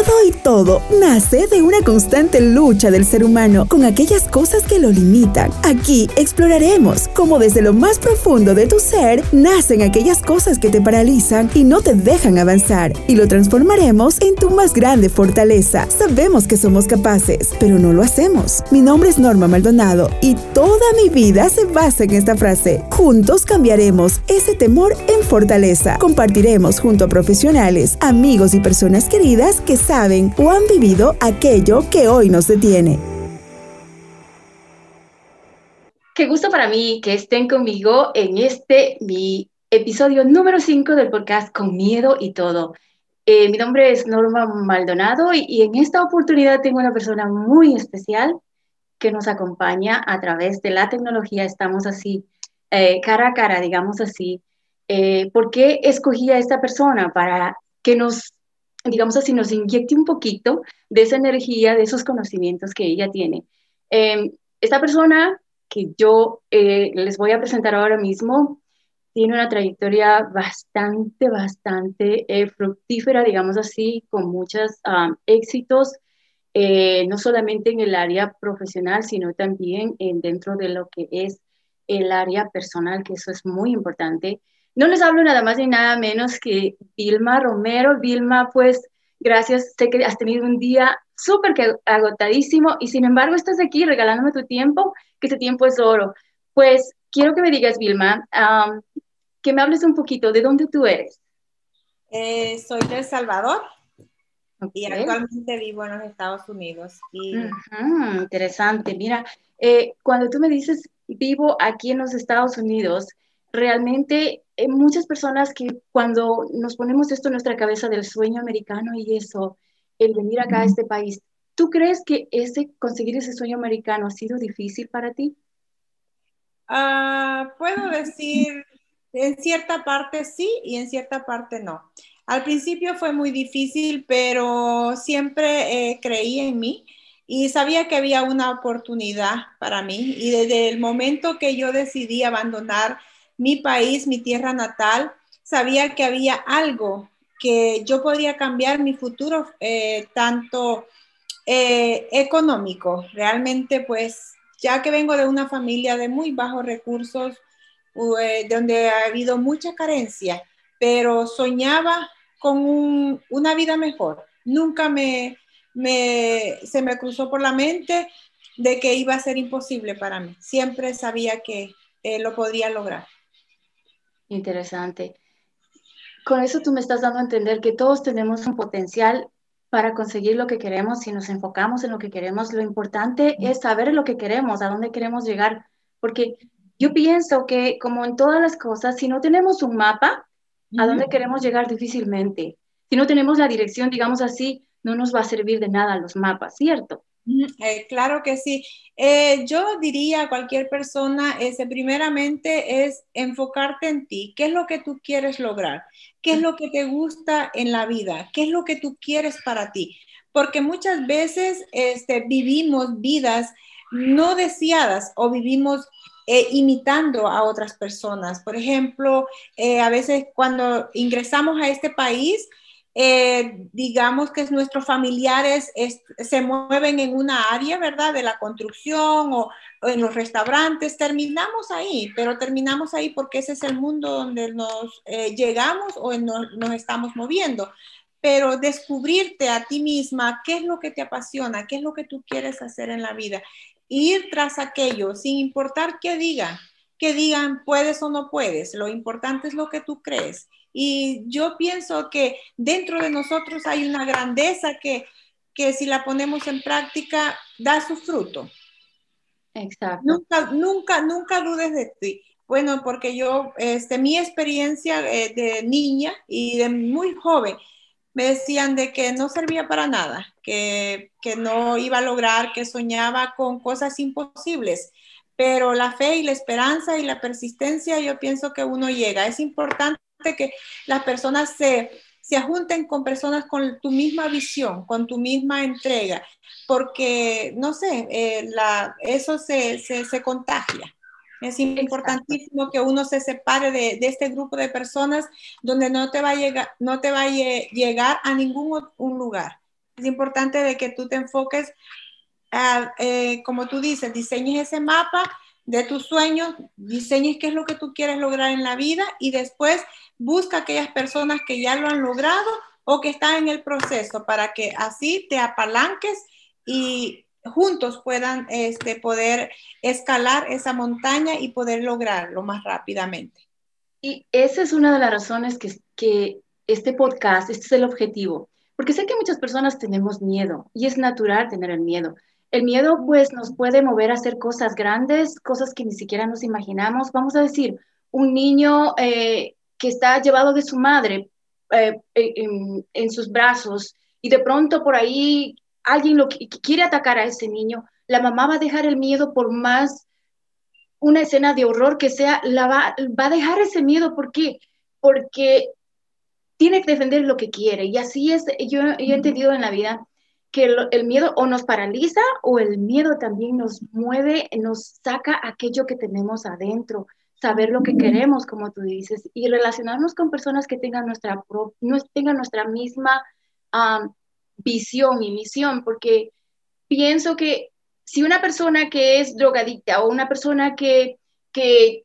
Miedo y todo nace de una constante lucha del ser humano con aquellas cosas que lo limitan. Aquí exploraremos cómo desde lo más profundo de tu ser nacen aquellas cosas que te paralizan y no te dejan avanzar y lo transformaremos en tu más grande fortaleza. Sabemos que somos capaces, pero no lo hacemos. Mi nombre es Norma Maldonado y toda mi vida se basa en esta frase. Juntos cambiaremos ese temor en fortaleza. Compartiremos junto a profesionales, amigos y personas queridas que saben o han vivido aquello que hoy nos detiene. Qué gusto para mí que estén conmigo en este mi episodio número 5 del podcast Con Miedo y Todo. Eh, mi nombre es Norma Maldonado y, en esta oportunidad tengo una persona muy especial que nos acompaña a través de la tecnología. Estamos así, eh, cara a cara, digamos así. Eh, ¿Por qué escogí a esta persona? Para que nos digamos así, nos inyecte un poquito de esa energía, de esos conocimientos que ella tiene. Em, esta persona que yo eh, les voy a presentar ahora mismo tiene una trayectoria bastante, bastante eh, fructífera, digamos así, con muchos éxitos, eh, no solamente en el área profesional, sino también en, dentro de lo que es el área personal, que eso es muy importante. No les hablo nada más ni nada menos que Vilma Romero. Vilma, pues gracias, sé que has tenido un día súper agotadísimo y sin embargo estás aquí regalándome tu tiempo, que ese tiempo es oro. Pues quiero que me digas, Vilma, que me hables un poquito de dónde tú eres. Eh, soy de El Salvador y actualmente vivo en los Estados Unidos. Y... interesante. Mira, eh, cuando tú me dices vivo aquí en los Estados Unidos, realmente hay muchas personas que cuando nos ponemos esto en nuestra cabeza del sueño americano y eso, el venir acá a este país, ¿tú crees que ese, conseguir ese sueño americano ha sido difícil para ti? Ah, puedo decir, en cierta parte sí y en cierta parte no. Al principio fue muy difícil, pero siempre eh, creí en mí y sabía que había una oportunidad para mí. Y desde el momento que yo decidí abandonar mi país, mi tierra natal, sabía que había algo que yo podría cambiar mi futuro, eh, tanto eh, económico. Realmente, pues, ya que vengo de una familia de muy bajos recursos, eh, donde ha habido mucha carencia, pero soñaba con una vida mejor. Nunca me, se me cruzó por la mente de que iba a ser imposible para mí. Siempre sabía que lo podría lograr. Interesante. Con eso tú me estás dando a entender que todos tenemos un potencial para conseguir lo que queremos si nos enfocamos en lo que queremos. Lo importante es saber lo que queremos, a dónde queremos llegar, porque yo pienso que como en todas las cosas, si no tenemos un mapa, a dónde queremos llegar difícilmente. Si no tenemos la dirección, digamos así, no nos va a servir de nada los mapas, ¿cierto? Eh, claro que sí. Eh, yo diría a cualquier persona, ese, primeramente es enfocarte en ti. ¿Qué es lo que tú quieres lograr? ¿Qué es lo que te gusta en la vida? ¿Qué es lo que tú quieres para ti? Porque muchas veces este, vivimos vidas no deseadas o vivimos eh, imitando a otras personas. Por ejemplo, a veces cuando ingresamos a este país, eh, digamos que nuestros familiares se mueven en una área, ¿verdad? De la construcción o, en los restaurantes, terminamos ahí, pero terminamos ahí porque ese es el mundo donde nos eh, llegamos o nos estamos moviendo. Pero descubrirte a ti misma, qué es lo que te apasiona, qué es lo que tú quieres hacer en la vida, ir tras aquello, sin importar qué digan, que digan puedes o no puedes, lo importante es lo que tú crees y yo pienso que dentro de nosotros hay una grandeza que, que si la ponemos en práctica da su fruto. Exacto. Nunca, nunca, nunca dudes de ti. Bueno, porque yo, este, mi experiencia eh, de niña y de muy joven, me decían de que no servía para nada, que, que no iba a lograr, que soñaba con cosas imposibles pero la fe y la esperanza y la persistencia, yo pienso que uno llega. Es importante que las personas se, se junten con personas con tu misma visión, con tu misma entrega, porque, no sé, eh, la, eso se, se, contagia. Es importantísimo que uno se separe de, de, este grupo de personas donde no te va a llegar, no te va a llegar a ningún un lugar. Es importante de que tú te enfoques, a, eh, como tú dices, diseñes ese mapa de tus sueños, diseñes qué es lo que tú quieres lograr en la vida y después busca aquellas personas que ya lo han logrado o que están en el proceso para que así te apalanques y juntos puedan este, poder escalar esa montaña y poder lograrlo más rápidamente. Y esa es una de las razones que, que este podcast, este es el objetivo, porque sé que muchas personas tenemos miedo y es natural tener el miedo. El miedo pues nos puede mover a hacer cosas grandes, cosas que ni siquiera nos imaginamos. Vamos a decir, un niño eh, que está llevado de su madre eh, en, en, sus brazos y de pronto por ahí alguien lo quiere atacar a ese niño, la mamá va a dejar el miedo por más una escena de horror que sea, la va, va a dejar ese miedo. ¿Por qué? Porque tiene que defender lo que quiere. Y así es, yo, he entendido en la vida que el, miedo o nos paraliza o el miedo también nos mueve, nos saca aquello que tenemos adentro, saber lo que queremos, como tú dices, y relacionarnos con personas que tengan nuestra, tengan nuestra misma visión y misión, porque pienso que si una persona que es drogadicta o una persona que, que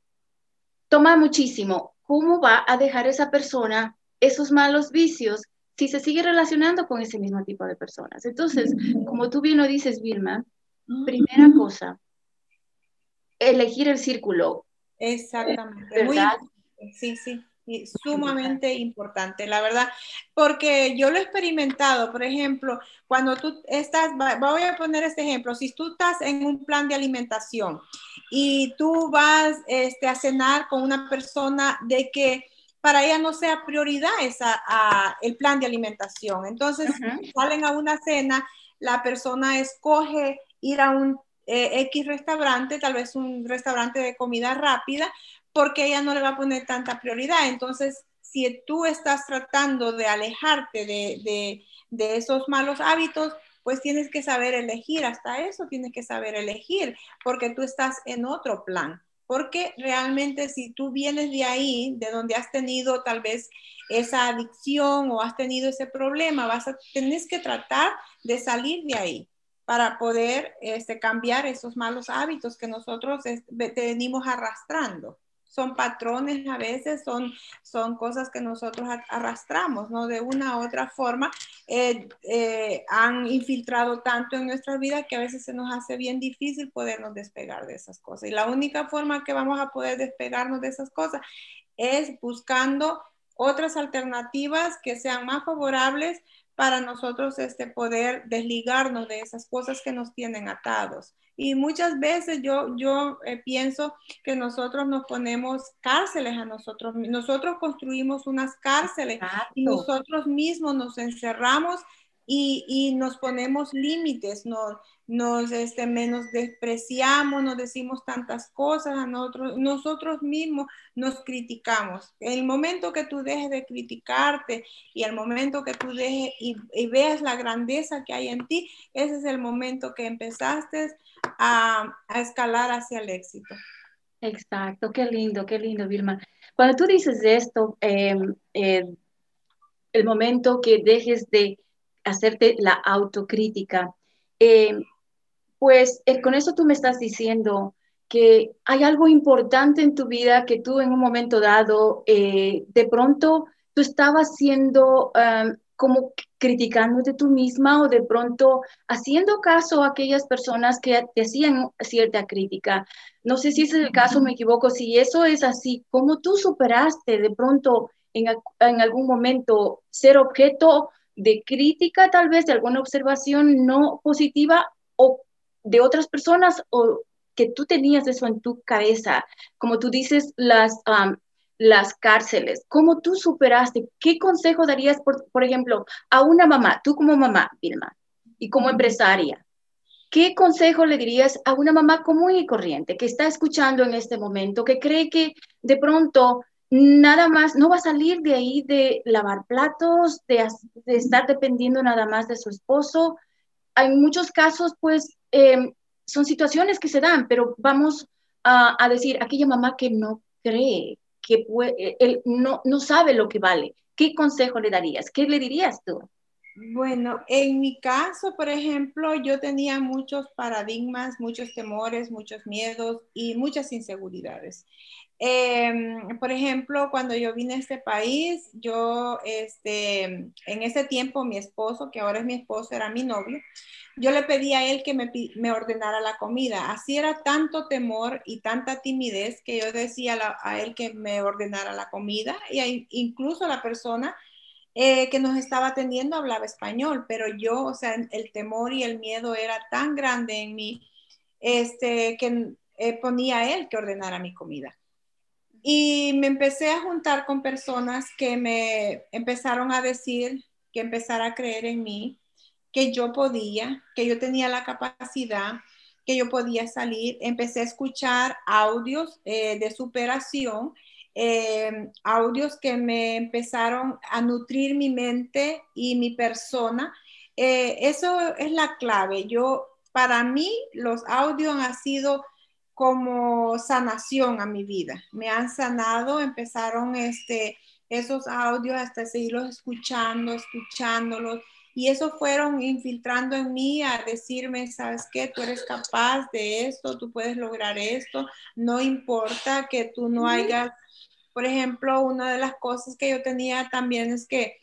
toma muchísimo, ¿cómo va a dejar esa persona esos malos vicios si se sigue relacionando con ese mismo tipo de personas? Entonces, como tú bien lo dices, Vilma, primera cosa, elegir el círculo. Exactamente. ¿verdad? sí, sí sumamente importante, la verdad, porque yo lo he experimentado, por ejemplo, cuando tú estás, voy a poner este ejemplo, si tú estás en un plan de alimentación y tú vas este, a cenar con una persona de que para ella no sea prioridad esa, el plan de alimentación, entonces salen a una cena, la persona escoge ir a un eh, X restaurante, tal vez un restaurante de comida rápida, porque ella no le va a poner tanta prioridad. Entonces, si tú estás tratando de alejarte de, esos malos hábitos, pues tienes que saber elegir, hasta eso tienes que saber elegir, porque tú estás en otro plan. Porque realmente si tú vienes de ahí, de donde has tenido tal vez esa adicción o has tenido ese problema, vas a tienes que tratar de salir de ahí para poder este, cambiar esos malos hábitos que nosotros este, venimos arrastrando son patrones a veces, son, son cosas que nosotros arrastramos, ¿no? De una u otra forma, eh, eh, han infiltrado tanto en nuestra vida que a veces se nos hace bien difícil podernos despegar de esas cosas. Y la única forma que vamos a poder despegarnos de esas cosas es buscando otras alternativas que sean más favorables para nosotros este, poder desligarnos de esas cosas que nos tienen atados. Y muchas veces yo, yo eh, pienso que nosotros nos ponemos cárceles a nosotros, nosotros construimos unas cárceles y nosotros mismos nos encerramos y, nos ponemos límites, nos, nos este, menos despreciamos, nos decimos tantas cosas a nosotros, nosotros mismos nos criticamos. El momento que tú dejes de criticarte y el momento que tú dejes y, y veas la grandeza que hay en ti, ese es el momento que empezaste a, escalar hacia el éxito. Exacto, qué lindo, qué lindo, Vilma. Cuando tú dices esto, em, eh, el momento que dejes de hacerte la autocrítica, em, pues eh, con eso tú me estás diciendo que hay algo importante en tu vida que tú en un momento dado, eh, de pronto tú estabas siendo em, como criticándote tú misma o de pronto haciendo caso a aquellas personas que te hacían cierta crítica. No sé si ese es el caso, me equivoco, si eso es así, ¿cómo tú superaste de pronto en, en algún momento ser objeto de crítica, tal vez de alguna observación no positiva o de otras personas o que tú tenías eso en tu cabeza, como tú dices, las, las cárceles, ¿cómo tú superaste? ¿Qué consejo darías, por, por ejemplo, a una mamá, tú como mamá, Vilma, y como empresaria? ¿Qué consejo le dirías a una mamá común y corriente que está escuchando en este momento, que cree que de pronto nada más, no va a salir de ahí de lavar platos, de, estar dependiendo nada más de su esposo? Hay muchos casos, pues, em, son situaciones que se dan, pero vamos a, a decir, aquella mamá que no cree, que no, no sabe lo que vale. ¿Qué consejo le darías? ¿Qué le dirías tú? Bueno, en mi caso, por ejemplo, yo tenía muchos paradigmas, muchos temores, muchos miedos y muchas inseguridades. Em, por ejemplo, cuando yo vine a este país, yo, este, en ese tiempo, mi esposo, que ahora es mi esposo, era mi novio, yo le pedí a él que me, me ordenara la comida. Así era tanto temor y tanta timidez que yo decía a, él que me ordenara la comida y incluso la persona eh, que nos estaba atendiendo hablaba español, pero yo, o sea, el temor y el miedo era tan grande en mí este, que eh, ponía a él que ordenara mi comida. Y me empecé a juntar con personas que me empezaron a decir, que empezara a creer en mí, que yo podía, que yo tenía la capacidad, que yo podía salir. Empecé a escuchar audios eh, de superación, eh, audios que me empezaron a nutrir mi mente y mi persona. Eh, eso es la clave. Yo, para mí, los audios han sido como sanación a mi vida. Me han sanado, empezaron este, esos audios hasta seguirlos escuchando, escuchándolos. Y eso fueron infiltrando en mí a decirme, sabes qué, tú eres capaz de esto, tú puedes lograr esto, no importa que tú no hayas, por ejemplo, una de las cosas que yo tenía también es que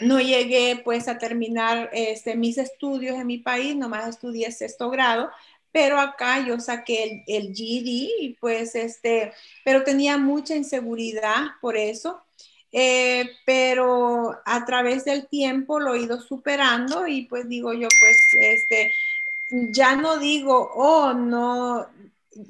no llegué pues a terminar este, mis estudios en mi país, nomás estudié sexto grado, pero acá yo saqué el, el GD y pues este, pero tenía mucha inseguridad por eso. Eh, pero a través del tiempo lo he ido superando y pues digo yo, pues este, ya no digo, oh, no,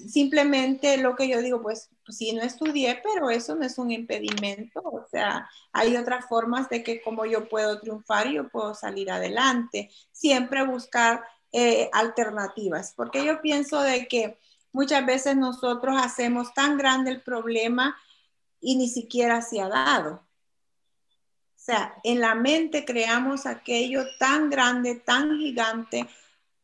simplemente lo que yo digo, pues, pues sí, no estudié, pero eso no es un impedimento, o sea, hay otras formas de que como yo puedo triunfar y yo puedo salir adelante, siempre buscar eh, alternativas, porque yo pienso de que muchas veces nosotros hacemos tan grande el problema y ni siquiera se ha dado. O sea, en la mente creamos aquello tan grande, tan gigante,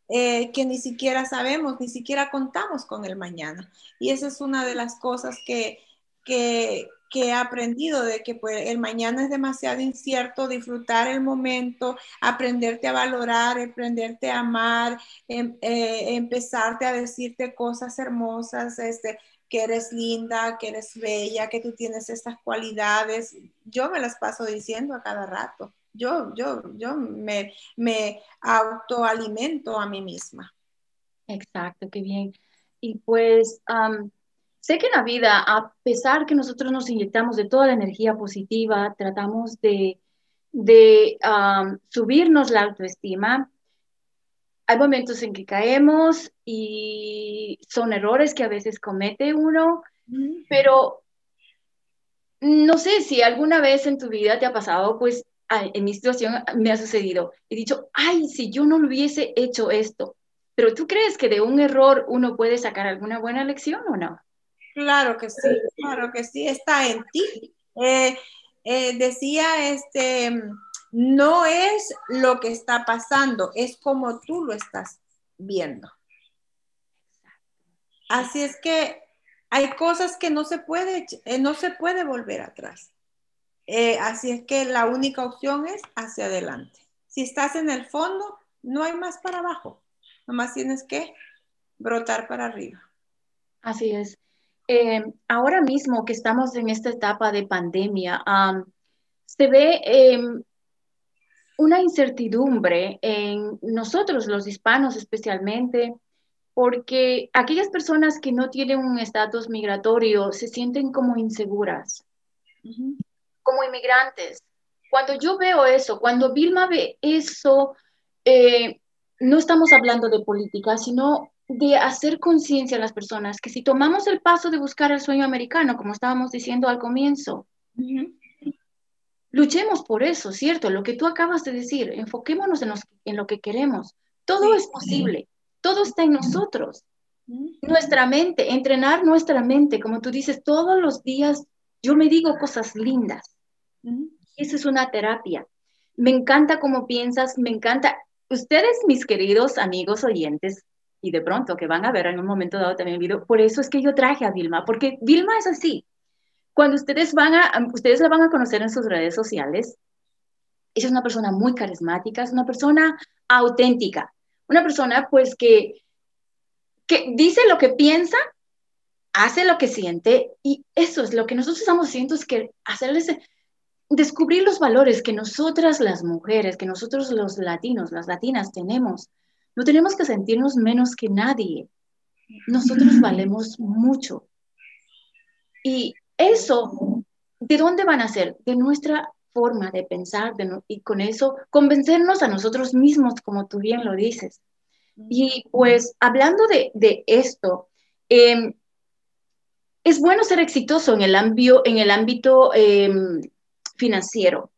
eh, que ni siquiera sabemos, ni siquiera contamos con el mañana. Y esa es una de las cosas que, que, que he aprendido de que pues, el mañana es demasiado incierto, disfrutar el momento, aprenderte a valorar, aprenderte a amar, em, eh, empezarte a decirte cosas hermosas, este, que eres linda, que eres bella, que tú tienes estas cualidades. Yo me las paso diciendo a cada rato. Yo, yo, yo me, me autoalimento a mí misma. Exacto, qué bien. Y pues Sé que en la vida, a pesar que nosotros nos inyectamos de toda la energía positiva, tratamos de, de subirnos la autoestima, hay momentos en que caemos y son errores que a veces comete uno, pero no sé si alguna vez en tu vida te ha pasado, pues en mi situación me ha sucedido. He dicho, ay, si yo no lo hubiese hecho esto. Pero tú crees que de un error uno puede sacar alguna buena lección o no? Claro que sí, claro que sí, está en ti. Eh, eh, decía, este, no es lo que está pasando, es como tú lo estás viendo. Así es que hay cosas que no se puede, eh, no se puede volver atrás. así es que la única opción es hacia adelante. Si estás en el fondo, no hay más para abajo. Nomás tienes que brotar para arriba. Así es. Eh, ahora mismo que estamos en esta etapa de pandemia, se ve em, una incertidumbre en nosotros, los hispanos especialmente, porque aquellas personas que no tienen un estatus migratorio se sienten como inseguras, como inmigrantes. Cuando yo veo eso, cuando Vilma ve eso, eh, no estamos hablando de política, sino de hacer conciencia a las personas que si tomamos el paso de buscar el sueño americano, como estábamos diciendo al comienzo, luchemos por eso, ¿cierto? Lo que tú acabas de decir, enfoquémonos en, en lo que queremos. Todo es posible, todo está en nosotros. Nuestra mente, entrenar nuestra mente, como tú dices, todos los días yo me digo cosas lindas. Esa es una terapia. Me encanta cómo piensas, me encanta. Ustedes, mis queridos amigos oyentes, y de pronto que van a ver en un momento dado también el video. Por eso es que yo traje a Vilma, porque Vilma es así. Cuando ustedes van a, ustedes la van a conocer en sus redes sociales, ella es una persona muy carismática, es una persona auténtica, una persona pues que, que dice lo que piensa, hace lo que siente y eso es lo que nosotros estamos haciendo, es que hacerles descubrir los valores que nosotras las mujeres, que nosotros los latinos, las latinas tenemos. No tenemos que sentirnos menos que nadie. Nosotros valemos mucho. Y eso, ¿de dónde van a ser? De nuestra forma de pensar y con eso convencernos a nosotros mismos, como tú bien lo dices. Y pues hablando de, esto, em, es bueno ser exitoso en el, ámbito, en el ámbito em, financiero,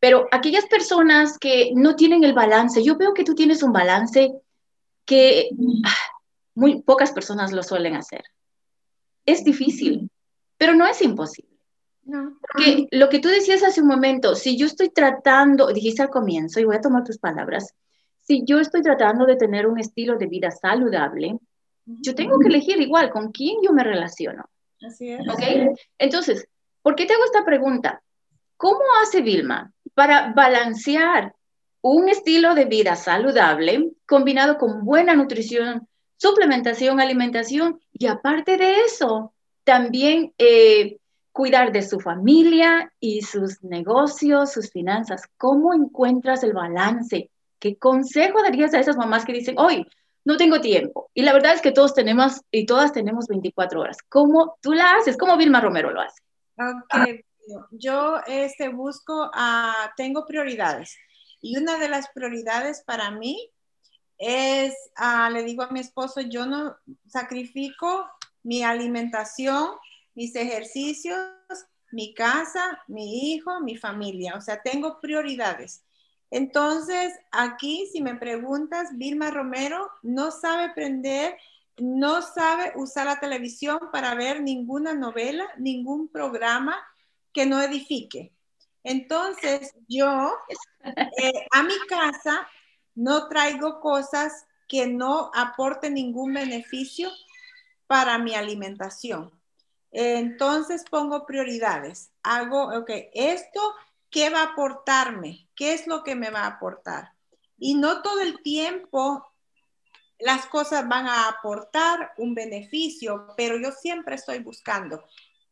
pero aquellas personas que no tienen el balance, yo veo que tú tienes un balance que ah, muy pocas personas lo suelen hacer. Es difícil, pero no es imposible. Porque lo que tú decías hace un momento, si yo estoy tratando, dijiste al comienzo, y voy a tomar tus palabras, si yo estoy tratando de tener un estilo de vida saludable, yo tengo que elegir igual con quién yo me relaciono. Así es. ¿Ok? Entonces, ¿por qué te hago esta pregunta? ¿Cómo hace Vilma para balancear un estilo de vida saludable combinado con buena nutrición, suplementación, alimentación y aparte de eso, también eh, cuidar de su familia y sus negocios, sus finanzas. ¿Cómo encuentras el balance? ¿Qué consejo darías a esas mamás que dicen, hoy no tengo tiempo? Y la verdad es que todos tenemos y todas tenemos 24 horas. ¿Cómo tú la haces? ¿Cómo Vilma Romero lo hace? Ok, yo este, busco, uh, tengo prioridades. Y una de las prioridades para mí es, uh, le digo a mi esposo, yo no sacrifico mi alimentación mis ejercicios, mi casa, mi hijo, mi familia. O sea, tengo prioridades. Entonces, aquí, si me preguntas, Vilma Romero no sabe aprender, no sabe usar la televisión para ver ninguna novela, ningún programa que no edifique. Entonces, yo eh, a mi casa no traigo cosas que no aporten ningún beneficio para mi alimentación. Entonces pongo prioridades. Hago, ok, esto, ¿qué va a aportarme? ¿Qué es lo que me va a aportar? Y no todo el tiempo las cosas van a aportar un beneficio, pero yo siempre estoy buscando,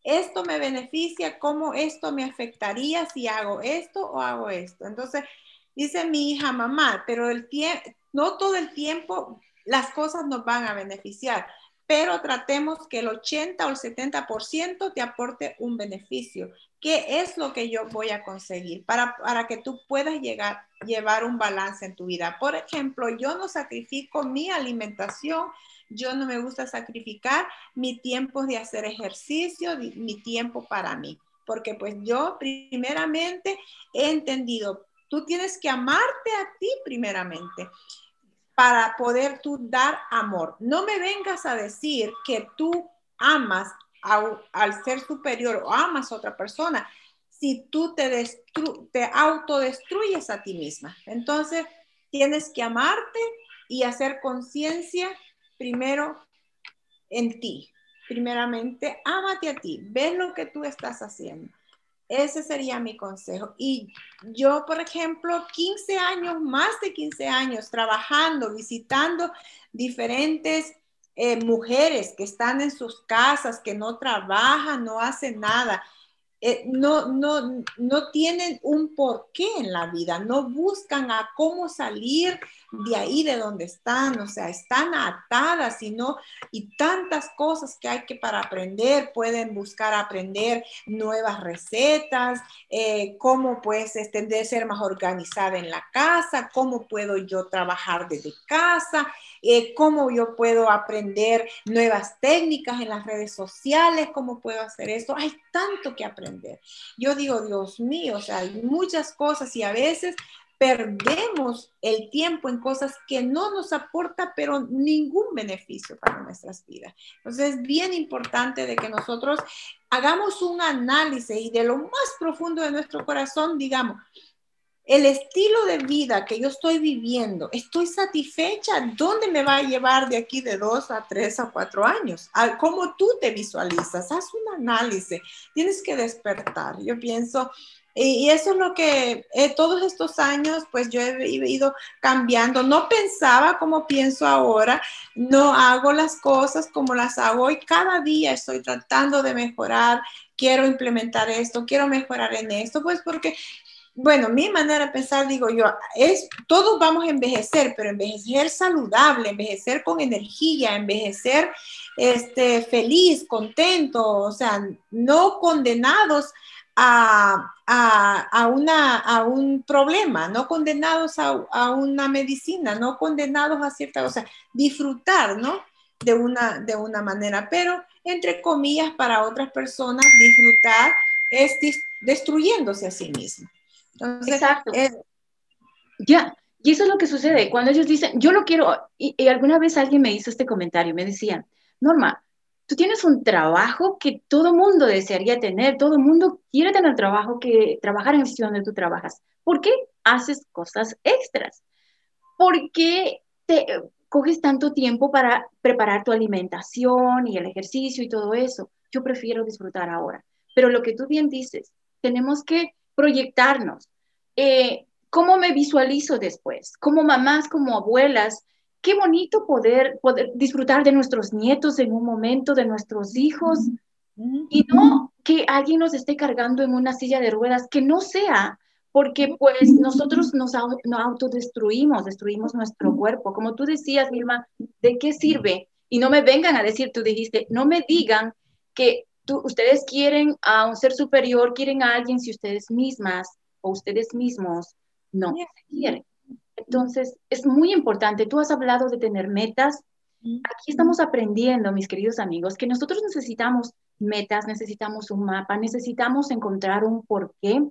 esto me beneficia, cómo esto me afectaría si hago esto o hago esto. Entonces, dice mi hija, mamá, pero el no todo el tiempo las cosas nos van a beneficiar pero tratemos que el 80 o el 70% te aporte un beneficio. ¿Qué es lo que yo voy a conseguir para, para que tú puedas llegar, llevar un balance en tu vida? Por ejemplo, yo no sacrifico mi alimentación, yo no me gusta sacrificar mi tiempo de hacer ejercicio, mi tiempo para mí, porque pues yo primeramente he entendido, tú tienes que amarte a ti primeramente para poder tú dar amor. No me vengas a decir que tú amas al ser superior o amas a otra persona si tú te, te autodestruyes a ti misma. Entonces, tienes que amarte y hacer conciencia primero en ti. Primeramente, ámate a ti, ves lo que tú estás haciendo. Ese sería mi consejo. Y yo, por ejemplo, 15 años, más de 15 años trabajando, visitando diferentes eh, mujeres que están en sus casas, que no trabajan, no hacen nada. Eh, no, no, no tienen un porqué en la vida, no buscan a cómo salir de ahí de donde están, o sea, están atadas y no, y tantas cosas que hay que para aprender, pueden buscar aprender nuevas recetas, eh, cómo pues este, ser más organizada en la casa, cómo puedo yo trabajar desde casa, eh, cómo yo puedo aprender nuevas técnicas en las redes sociales, cómo puedo hacer esto. Hay tanto que aprender. Yo digo, Dios mío, o sea, hay muchas cosas y a veces perdemos el tiempo en cosas que no nos aporta, pero ningún beneficio para nuestras vidas. Entonces es bien importante de que nosotros hagamos un análisis y de lo más profundo de nuestro corazón digamos, el estilo de vida que yo estoy viviendo, estoy satisfecha, ¿dónde me va a llevar de aquí de dos a tres a cuatro años? ¿Cómo tú te visualizas? Haz un análisis, tienes que despertar. Yo pienso, Y, eso es lo que eh, todos estos años, pues yo he, ido cambiando. No pensaba como pienso ahora, no hago las cosas como las hago hoy. Cada día estoy tratando de mejorar, quiero implementar esto, quiero mejorar en esto, pues porque bueno, mi manera de pensar, digo yo, es, todos vamos a envejecer, pero envejecer saludable, envejecer con energía, envejecer este, feliz, contento, o sea, no condenados a, una, a un problema, no condenados a, una medicina, no condenados a cierta cosa, disfrutar, ¿no? De una, de una manera, pero entre comillas, para otras personas, disfrutar es destruyéndose a sí mismo. Exacto. Ya, y eso es lo que sucede cuando ellos dicen, yo lo quiero, y, alguna vez alguien me hizo este comentario, me decían, Norma, tú tienes un trabajo que todo mundo desearía tener, todo mundo quiere tener trabajo, que trabajar en el sitio donde tú trabajas. ¿Por qué haces cosas extras? ¿Por qué te coges tanto tiempo para preparar tu alimentación y el ejercicio y todo eso? Yo prefiero disfrutar ahora. Pero lo que tú bien dices, tenemos que proyectarnos. Eh, ¿Cómo me visualizo después? Como mamás, como abuelas, qué bonito poder, poder disfrutar de nuestros nietos en un momento, de nuestros hijos, y no que alguien nos esté cargando en una silla de ruedas, que no sea, porque pues nosotros nos, autodestruimos, destruimos nuestro cuerpo. Como tú decías, Vilma, ¿de qué sirve? Y no me vengan a decir, tú dijiste, no me digan que ustedes quieren a un ser superior, quieren a alguien si ustedes mismas o ustedes mismos no quieren. Entonces, es muy importante. Tú has hablado de tener metas. Aquí estamos aprendiendo, mis queridos amigos, que nosotros necesitamos metas, necesitamos un mapa, necesitamos encontrar un porqué,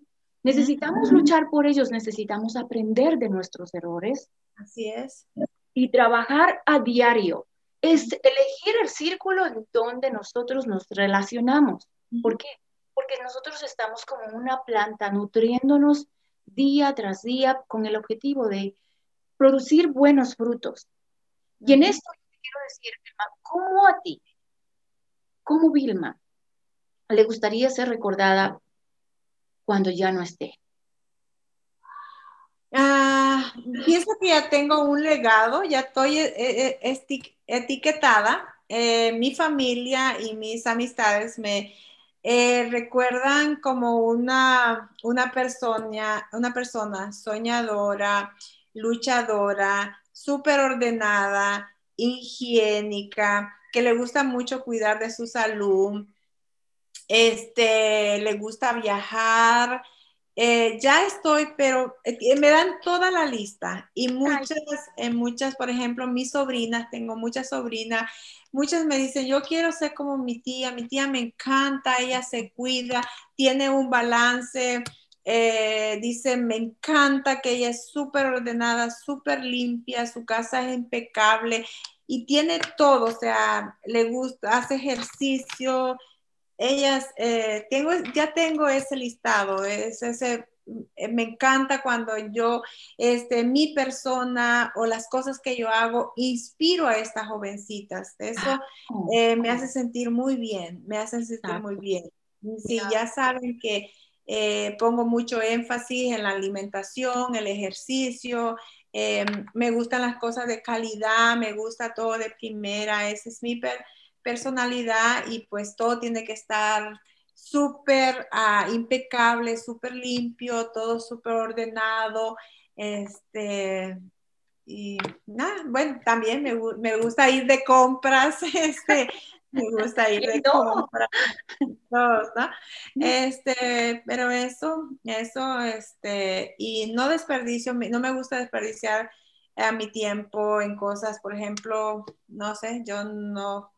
necesitamos luchar por ellos, necesitamos aprender de nuestros errores. Así es. Y trabajar a diario es elegir el círculo en donde nosotros nos relacionamos. ¿Por qué? Porque nosotros estamos como una planta nutriéndonos día tras día con el objetivo de producir buenos frutos. Y en esto quiero decir, Vilma, ¿cómo a ti, cómo Vilma, le gustaría ser recordada cuando ya no esté? Ah, pienso que ya tengo un legado, ya estoy eh, eh, etiquetada. Eh, mi familia y mis amistades me recuerdan como una, una, persona, una persona soñadora, luchadora, súper ordenada, higiénica, que le gusta mucho cuidar de su salud, este, le gusta viajar, eh, ya estoy, pero eh, me dan toda la lista y muchas, eh, muchas, por ejemplo, mis sobrinas, tengo muchas sobrinas, muchas me dicen, yo quiero ser como mi tía, mi tía me encanta, ella se cuida, tiene un balance, dice, me encanta que ella es súper ordenada, súper limpia, su casa es impecable y tiene todo, o sea, le gusta, hace ejercicio, ellas, eh, tengo, ya tengo ese listado, es ese, eh, me encanta cuando yo, este, mi persona o las cosas que yo hago, inspiro a estas jovencitas. Eso ah, eh, me hace sentir muy bien, me hace sentir muy bien. Sí, ya saben que pongo mucho énfasis en la alimentación, el ejercicio, me gustan las cosas de calidad, me gusta todo de primera, ese es mi... Per personalidad y pues todo tiene que estar súper ah, impecable, súper limpio, todo súper ordenado. Este, y nada, bueno, también me, me, gusta ir de compras, este, me gusta ir de compras, ¿no? Este, pero eso, eso, este, y no desperdicio, no me gusta desperdiciar a mi tiempo en cosas, por ejemplo, no sé, yo no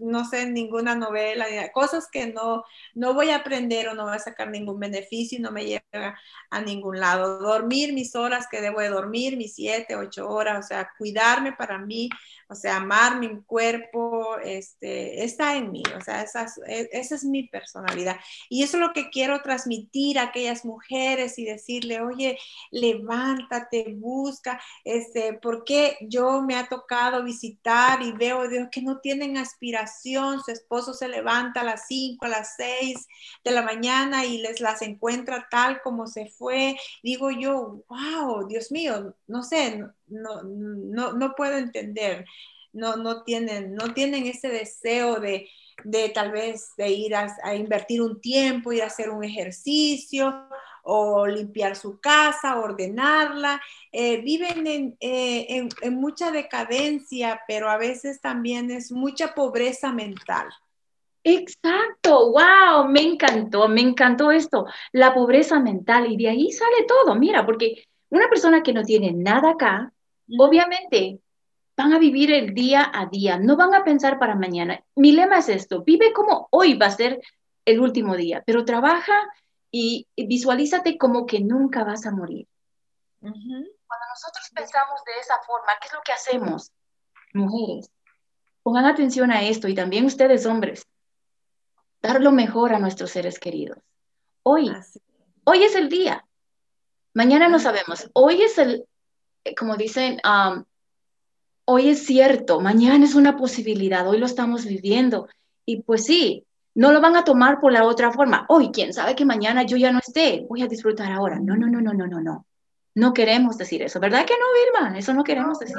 no sé, ninguna novela, cosas que no, no voy a aprender o no voy a sacar ningún beneficio y no me llega a ningún lado. Dormir mis horas que debo de dormir, mis siete, ocho horas, o sea, cuidarme para mí, o sea, amar mi cuerpo, este, está en mí, o sea, esa, e, esa es mi personalidad. Y eso es lo que quiero transmitir a aquellas mujeres y decirle, oye, levántate, busca, este, porque yo me ha tocado visitar y veo Dios que no tienen aspiración, su esposo se levanta a las 5, a las 6 de la mañana y les las encuentra tal como se fue. Digo yo, wow, Dios mío, no sé, no, no, no puedo entender. No, no, tienen, no tienen ese deseo de, de tal vez de ir a, a, invertir un tiempo, ir a hacer un ejercicio o limpiar su casa, ordenarla. Eh, viven en, eh, en, en, mucha decadencia, pero a veces también es mucha pobreza mental. Exacto, wow, me encantó, me encantó esto, la pobreza mental y de ahí sale todo, mira, porque una persona que no tiene nada acá, obviamente van a vivir el día a día, no van a pensar para mañana. Mi lema es esto, vive como hoy va a ser el último día, pero trabaja y visualízate como que nunca vas a morir. Uh -huh. Cuando nosotros pensamos de esa forma, ¿qué es lo que hacemos? Mujeres, pongan atención a esto y también ustedes hombres, dar lo mejor a nuestros seres queridos. Hoy, Así. hoy es el día, mañana no sabemos, hoy es el, como dicen, um, hoy es cierto, mañana es una posibilidad, hoy lo estamos viviendo. Y pues sí, no lo van a tomar por la otra forma. Hoy, quién sabe que mañana yo ya no esté, voy a disfrutar ahora. No, no, no, no, no, no, no. No queremos decir eso, ¿verdad que no, Vilma? Eso no queremos decir.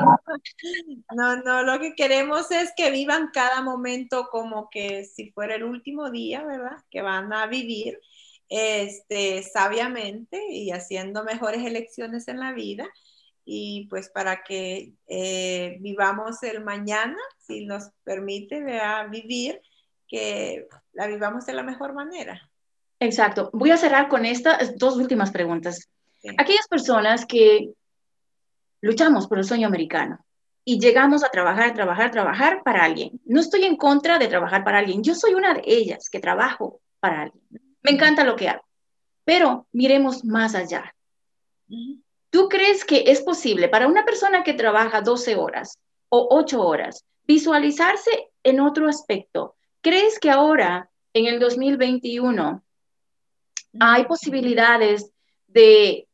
No, no, lo que queremos es que vivan cada momento como que si fuera el último día, ¿verdad? Que van a vivir este, sabiamente y haciendo mejores elecciones en la vida. Y pues para que eh, vivamos el mañana, si nos permite ¿verdad? vivir, que la vivamos de la mejor manera. Exacto. Voy a cerrar con estas dos últimas preguntas. Sí. Aquellas personas que luchamos por el sueño americano y llegamos a trabajar, trabajar, trabajar para alguien. No estoy en contra de trabajar para alguien. Yo soy una de ellas que trabajo para alguien. Me encanta lo que hago. Pero miremos más allá. ¿Tú crees que es posible para una persona que trabaja 12 horas o 8 horas visualizarse en otro aspecto? ¿Crees que ahora, en el 2021, hay posibilidades de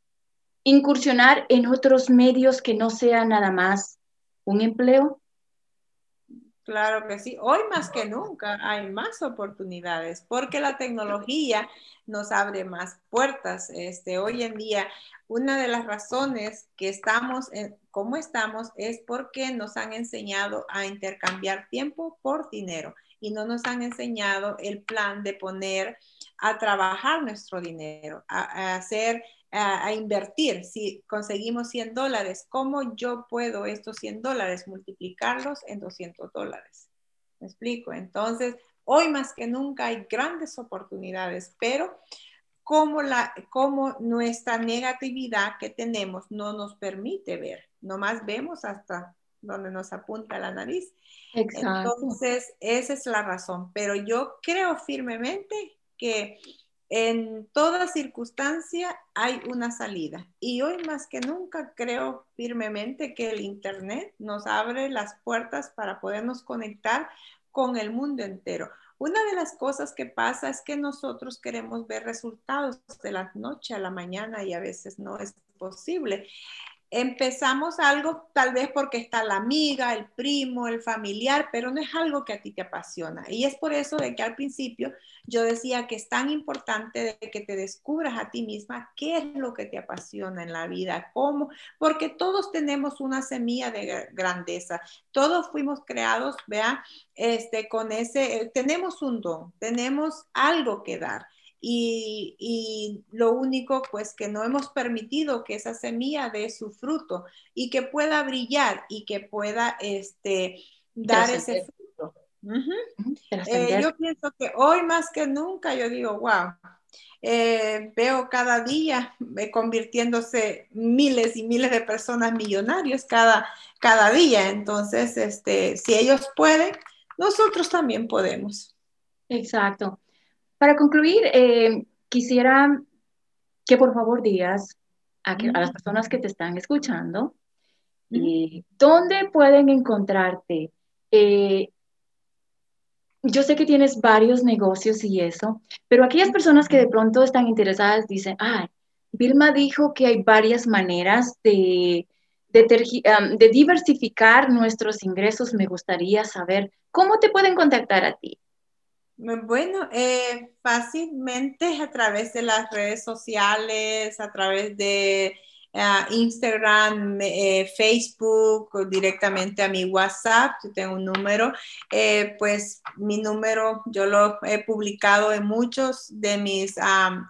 incursionar en otros medios que no sea nada más un empleo? Claro que sí. Hoy más que nunca hay más oportunidades porque la tecnología nos abre más puertas. Este, hoy en día, una de las razones que estamos en, como estamos es porque nos han enseñado a intercambiar tiempo por dinero y no nos han enseñado el plan de poner a trabajar nuestro dinero, a, hacer, a, invertir. Si conseguimos 100 dólares, ¿cómo yo puedo estos 100 dólares multiplicarlos en 200 dólares? ¿Me explico? Entonces, hoy más que nunca hay grandes oportunidades, pero como, la, como nuestra negatividad que tenemos no nos permite ver, nomás vemos hasta donde nos apunta la nariz. Exacto. Entonces, esa es la razón. Pero yo creo firmemente que en toda circunstancia hay una salida. Y hoy más que nunca creo firmemente que el Internet nos abre las puertas para podernos conectar con el mundo entero. Una de las cosas que pasa es que nosotros queremos ver resultados de la noche a la mañana y a veces no es posible empezamos algo tal vez porque está la amiga, el primo, el familiar, pero no es algo que a ti te apasiona. Y es por eso de que al principio yo decía que es tan importante que te descubras a ti misma qué es lo que te apasiona en la vida, cómo, porque todos tenemos una semilla de grandeza, todos fuimos creados, vea, este, con ese, tenemos un don, tenemos algo que dar. Y, y, lo único pues que no hemos permitido que esa semilla dé su fruto y que pueda brillar y que pueda este, dar ese fruto. Uh -huh. eh, yo pienso que hoy más que nunca yo digo, wow, eh, veo cada día eh, convirtiéndose miles y miles de personas millonarios cada, cada día. Entonces, este, si ellos pueden, nosotros también podemos. Exacto. Para concluir, eh, quisiera que por favor digas a, que, a, las personas que te están escuchando eh, dónde pueden encontrarte. Eh, yo sé que tienes varios negocios y eso, pero aquellas personas que de pronto están interesadas dicen, ah, Vilma dijo que hay varias maneras de, de, de diversificar nuestros ingresos. Me gustaría saber ¿cómo te pueden contactar a ti? Bueno, eh, fácilmente a través de las redes sociales, a través de Instagram, eh, Facebook, directamente a mi WhatsApp, yo tengo un número, eh, pues mi número yo lo he publicado en muchos de mis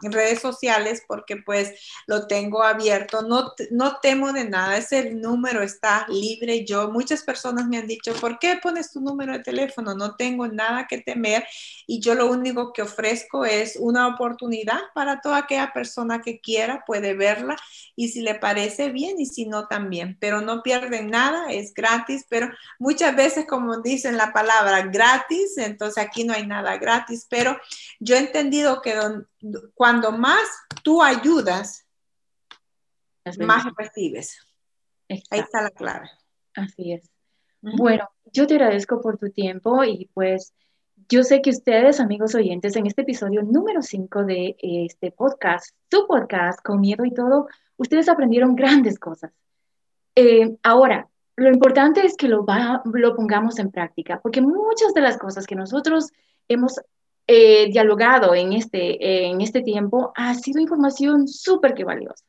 redes sociales porque pues lo tengo abierto, no, no temo de nada, ese número está libre, yo, muchas personas me han dicho, ¿por qué pones tu número de teléfono? No tengo nada que temer y yo lo único que ofrezco es una oportunidad para toda aquella persona que quiera, puede verla. Y si le parece bien y si no también, pero no pierden nada, es gratis, pero muchas veces como dicen la palabra gratis, entonces aquí no hay nada gratis, pero yo he entendido que cuando más tú ayudas, más recibes. Ahí está la clave. Así es. Bueno, yo te agradezco por tu tiempo y pues yo sé que ustedes, amigos oyentes, en este episodio número 5 de este podcast, tu podcast, con miedo y todo, ustedes aprendieron grandes cosas. Eh, ahora, lo importante es que lo, lo pongamos en práctica, porque muchas de las cosas que nosotros hemos eh, dialogado en este, en este tiempo ha sido información súper que valiosa.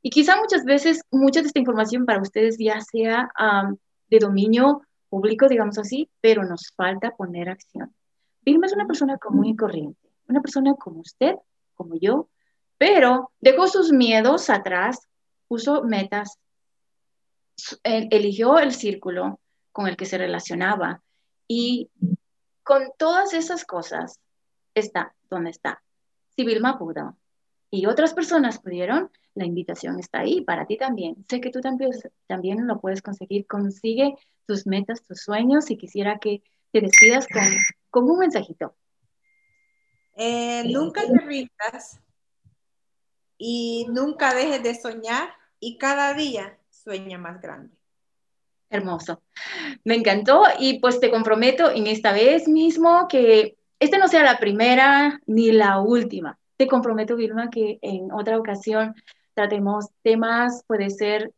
Y quizá muchas veces, mucha de esta información para ustedes ya sea de dominio público, digamos así, pero nos falta poner acción. Vilma es una persona común y corriente, una persona como usted, como yo, pero dejó sus miedos atrás, puso metas, eligió el círculo con el que se relacionaba y con todas esas cosas está donde está. Si Vilma pudo y otras personas pudieron, la invitación está ahí para ti también. Sé que tú también, también lo puedes conseguir. Consigue tus metas, tus sueños y quisiera que te despidas con, un mensajito. Eh, nunca te rindas, y nunca dejes de soñar y cada día sueña más grande. Hermoso. Me encantó y pues te comprometo en esta vez mismo que esta no sea la primera ni la última. Te comprometo, Vilma, que en otra ocasión tratemos temas, puede ser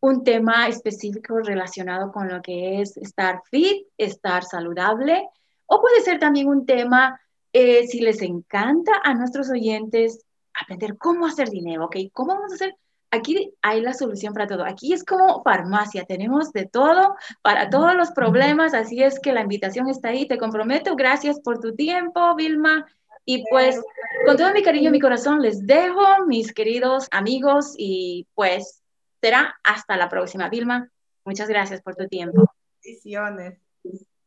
un tema específico relacionado con lo que es estar fit, estar saludable, o puede ser también un tema, eh, si les encanta a nuestros oyentes, aprender cómo hacer dinero, ¿ok? ¿Cómo vamos a hacer? Aquí hay la solución para todo. Aquí es como farmacia, tenemos de todo para todos los problemas, así es que la invitación está ahí. Te comprometo, gracias por tu tiempo, Vilma. Y pues con todo mi cariño y mi corazón les dejo, mis queridos amigos, y pues será hasta la próxima, Vilma. Muchas gracias por tu tiempo. Bendiciones.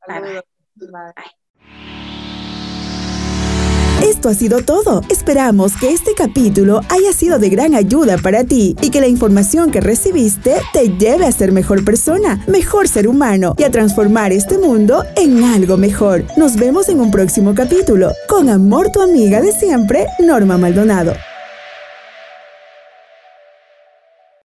bye. Esto ha sido todo. Esperamos que este capítulo haya sido de gran ayuda para ti y que la información que recibiste te lleve a ser mejor persona, mejor ser humano y a transformar este mundo en algo mejor. Nos vemos en un próximo capítulo. Con amor tu amiga de siempre, Norma Maldonado.